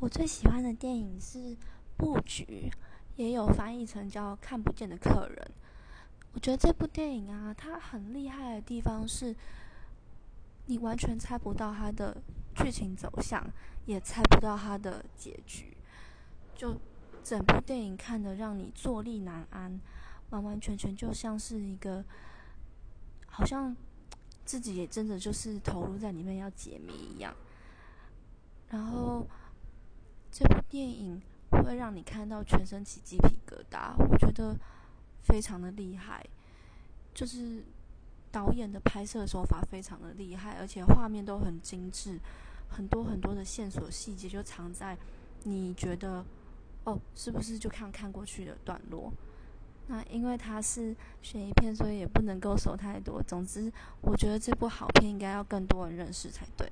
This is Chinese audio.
我最喜欢的电影是《布局》，也有翻译成叫《看不见的客人》。我觉得这部电影啊，它很厉害的地方是，你完全猜不到它的剧情走向，也猜不到它的结局。就整部电影看的让你坐立难安，完完全全就像是一个，好像自己也真的就是投入在里面要解谜一样。这部电影会让你看到全身起鸡皮疙瘩，我觉得非常的厉害。就是导演的拍摄手法非常的厉害，而且画面都很精致，很多很多的线索细节就藏在你觉得哦，是不是就看看过去的段落？那因为它是悬疑片，所以也不能够说太多。总之，我觉得这部好片应该要更多人认识才对。